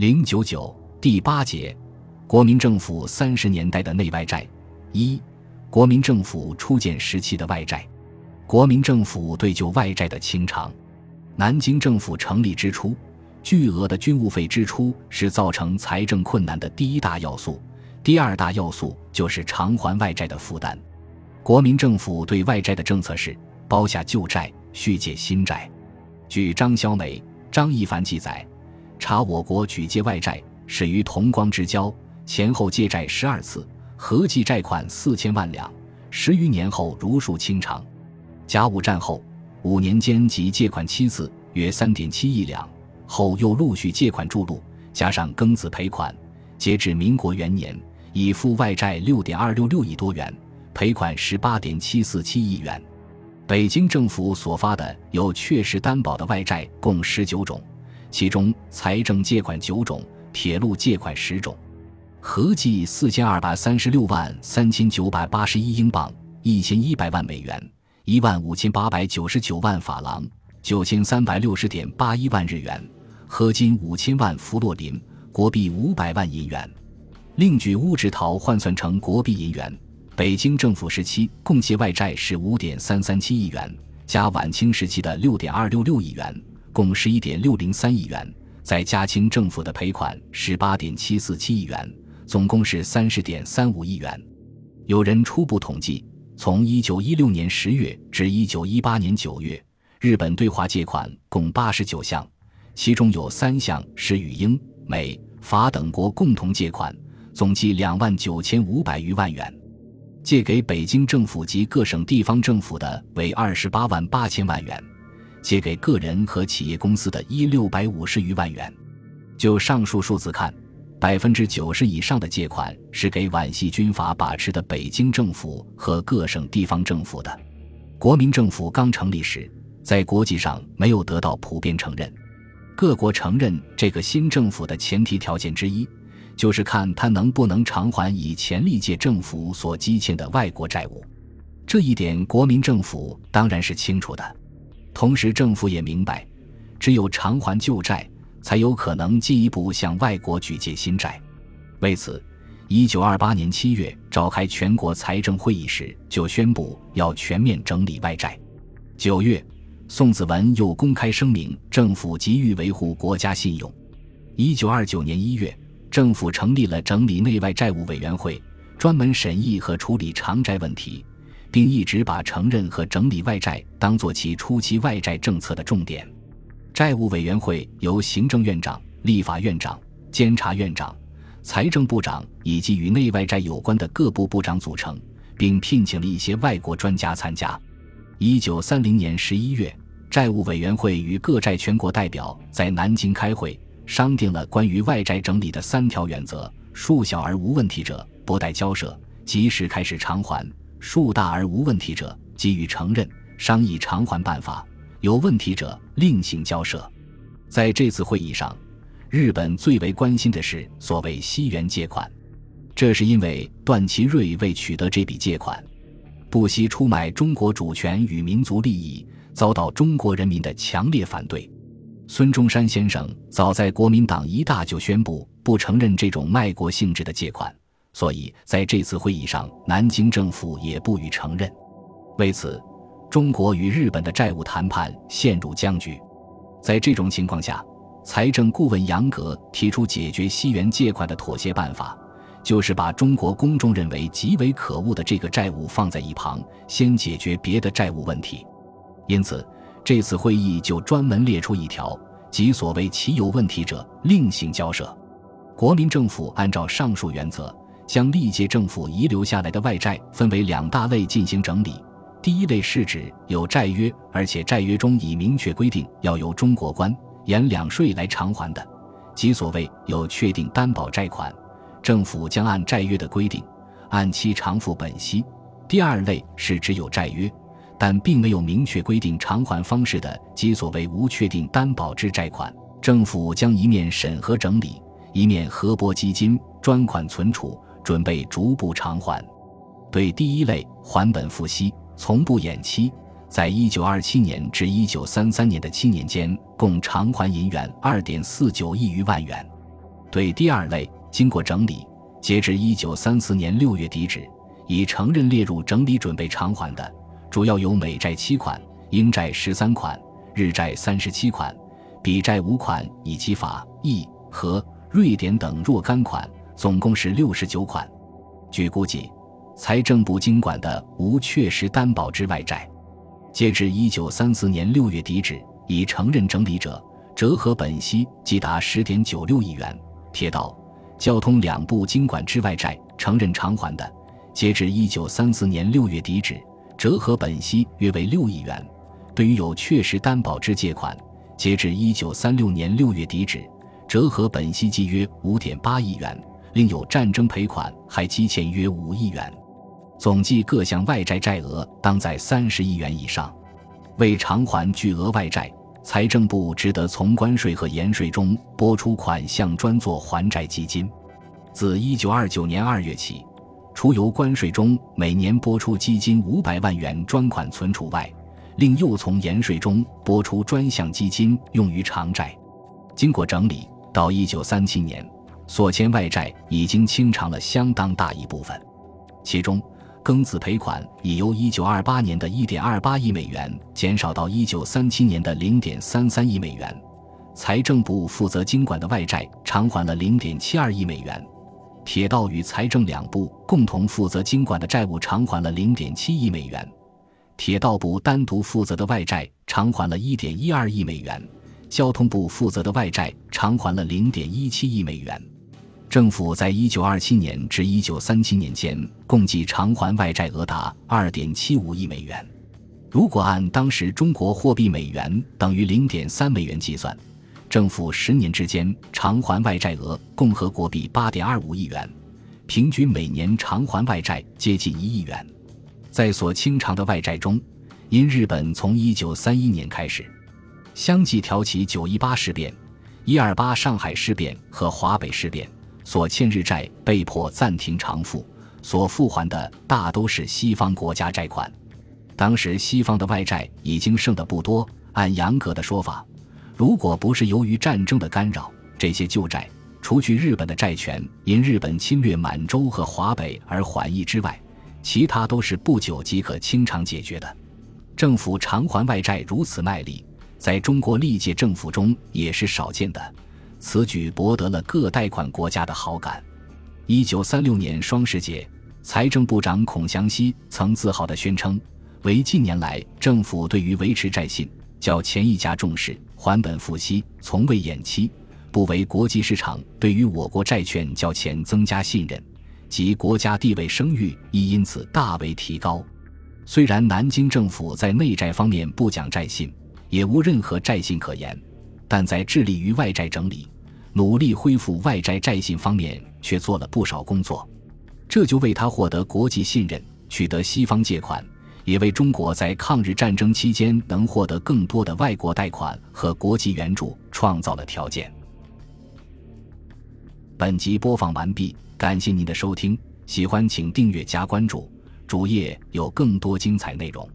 零九九第八节，国民政府三十年代的内外债一，国民政府初建时期的外债，国民政府对旧外债的清偿。南京政府成立之初，巨额的军务费支出是造成财政困难的第一大要素，第二大要素就是偿还外债的负担。国民政府对外债的政策是包下旧债，续借新债。据张小美、张一凡记载。查我国举借外债始于同光之交，前后借债十二次，合计债款四千万两，十余年后如数清偿。甲午战后五年间即借款七次，约三点七亿两，后又陆续借款注入，加上庚子赔款，截至民国元年，已付外债六点二六六亿多元，赔款十八点七四七亿元。北京政府所发的有确实担保的外债共十九种。其中，财政借款九种，铁路借款十种，合计四千二百三十六万三千九百八十一英镑，一千一百万美元，一万五千八百九十九万法郎，九千三百六十点八一万日元，合金五千万弗洛林，国币五百万银元。另据乌质陶换算成国币银元，北京政府时期共借外债是五点三三七亿元，加晚清时期的六点二六六亿元。共十一点六零三亿元，在嘉清政府的赔款十八点七四七亿元，总共是三十点三五亿元。有人初步统计，从一九一六年十月至一九一八年九月，日本对华借款共八十九项，其中有三项是与英、美、法等国共同借款，总计两万九千五百余万元。借给北京政府及各省地方政府的为二十八万八千万元。借给个人和企业公司的一六百五十余万元，就上述数字看，百分之九十以上的借款是给皖系军阀把持的北京政府和各省地方政府的。国民政府刚成立时，在国际上没有得到普遍承认。各国承认这个新政府的前提条件之一，就是看他能不能偿还以前历届政府所积欠的外国债务。这一点，国民政府当然是清楚的。同时，政府也明白，只有偿还旧债，才有可能进一步向外国举借新债。为此，一九二八年七月召开全国财政会议时，就宣布要全面整理外债。九月，宋子文又公开声明，政府急于维护国家信用。一九二九年一月，政府成立了整理内外债务委员会，专门审议和处理偿债问题。并一直把承认和整理外债当作其初期外债政策的重点。债务委员会由行政院长、立法院长、监察院长、财政部长以及与内外债有关的各部部长组成，并聘请了一些外国专家参加。一九三零年十一月，债务委员会与各债全国代表在南京开会，商定了关于外债整理的三条原则：数小而无问题者，不待交涉，及时开始偿还。数大而无问题者，给予承认，商议偿还办法；有问题者，另行交涉。在这次会议上，日本最为关心的是所谓西元借款，这是因为段祺瑞为取得这笔借款，不惜出卖中国主权与民族利益，遭到中国人民的强烈反对。孙中山先生早在国民党一大就宣布不承认这种卖国性质的借款。所以，在这次会议上，南京政府也不予承认。为此，中国与日本的债务谈判陷入僵局。在这种情况下，财政顾问杨格提出解决西元借款的妥协办法，就是把中国公众认为极为可恶的这个债务放在一旁，先解决别的债务问题。因此，这次会议就专门列出一条，即所谓其有问题者，另行交涉。国民政府按照上述原则。将历届政府遗留下来的外债分为两大类进行整理。第一类是指有债约，而且债约中已明确规定要由中国官、沿两税来偿还的，即所谓有确定担保债款，政府将按债约的规定按期偿付本息。第二类是只有债约，但并没有明确规定偿还方式的，即所谓无确定担保之债款，政府将一面审核整理，一面核拨基金专款存储。准备逐步偿还，对第一类还本付息，从不延期。在一九二七年至一九三三年的七年间，共偿还银元二点四九亿余万元。对第二类经过整理，截至一九三四年六月底止，已承认列入整理准备偿还的，主要有美债七款、英债十三款、日债三十七款、比债五款以及法、意和瑞典等若干款，总共是六十九款。据估计，财政部经管的无确实担保之外债，截至一九三四年六月底止，已承认整理者，折合本息即达十点九六亿元。铁道、交通两部经管之外债承认偿还的，截至一九三四年六月底止，折合本息约为六亿元。对于有确实担保之借款，截至一九三六年六月底止，折合本息计约五点八亿元。另有战争赔款还积欠约五亿元，总计各项外债债额当在三十亿元以上。为偿还巨额外债。财政部只得从关税和盐税中拨出款项，专做还债基金。自一九二九年二月起，除由关税中每年拨出基金五百万元专款存储外，另又从盐税中拨出专项基金用于偿债。经过整理，到一九三七年，所欠外债已经清偿了相当大一部分，其中。庚子赔款已由1928年的1.28亿美元减少到1937年的0.33亿美元，财政部负责经管的外债偿还了0.72亿美元，铁道与财政两部共同负责经管的债务偿还了0.7亿美元，铁道部单独负责的外债偿还了1.12亿美元，交通部负责的外债偿还了0.17亿美元。政府在一九二七年至一九三七年间共计偿还外债额达二点七五亿美元。如果按当时中国货币美元等于零点三美元计算，政府十年之间偿还外债额共和国币八点二五亿元，平均每年偿还外债接近一亿元。在所清偿的外债中，因日本从一九三一年开始相继挑起九一八事变、一二八上海事变和华北事变。所欠日债被迫暂停偿付，所付还的大都是西方国家债款。当时西方的外债已经剩的不多。按杨格的说法，如果不是由于战争的干扰，这些旧债除去日本的债权因日本侵略满洲和华北而缓议之外，其他都是不久即可清偿解决的。政府偿还外债如此卖力，在中国历届政府中也是少见的。此举博得了各贷款国家的好感。一九三六年双十节，财政部长孔祥熙曾自豪地宣称：“为近年来政府对于维持债信较前一家重视，还本付息，从未延期，不为国际市场对于我国债券较前增加信任，及国家地位声誉亦因此大为提高。虽然南京政府在内债方面不讲债信，也无任何债信可言。”但在致力于外债整理、努力恢复外债债信方面，却做了不少工作，这就为他获得国际信任、取得西方借款，也为中国在抗日战争期间能获得更多的外国贷款和国际援助创造了条件。本集播放完毕，感谢您的收听，喜欢请订阅加关注，主页有更多精彩内容。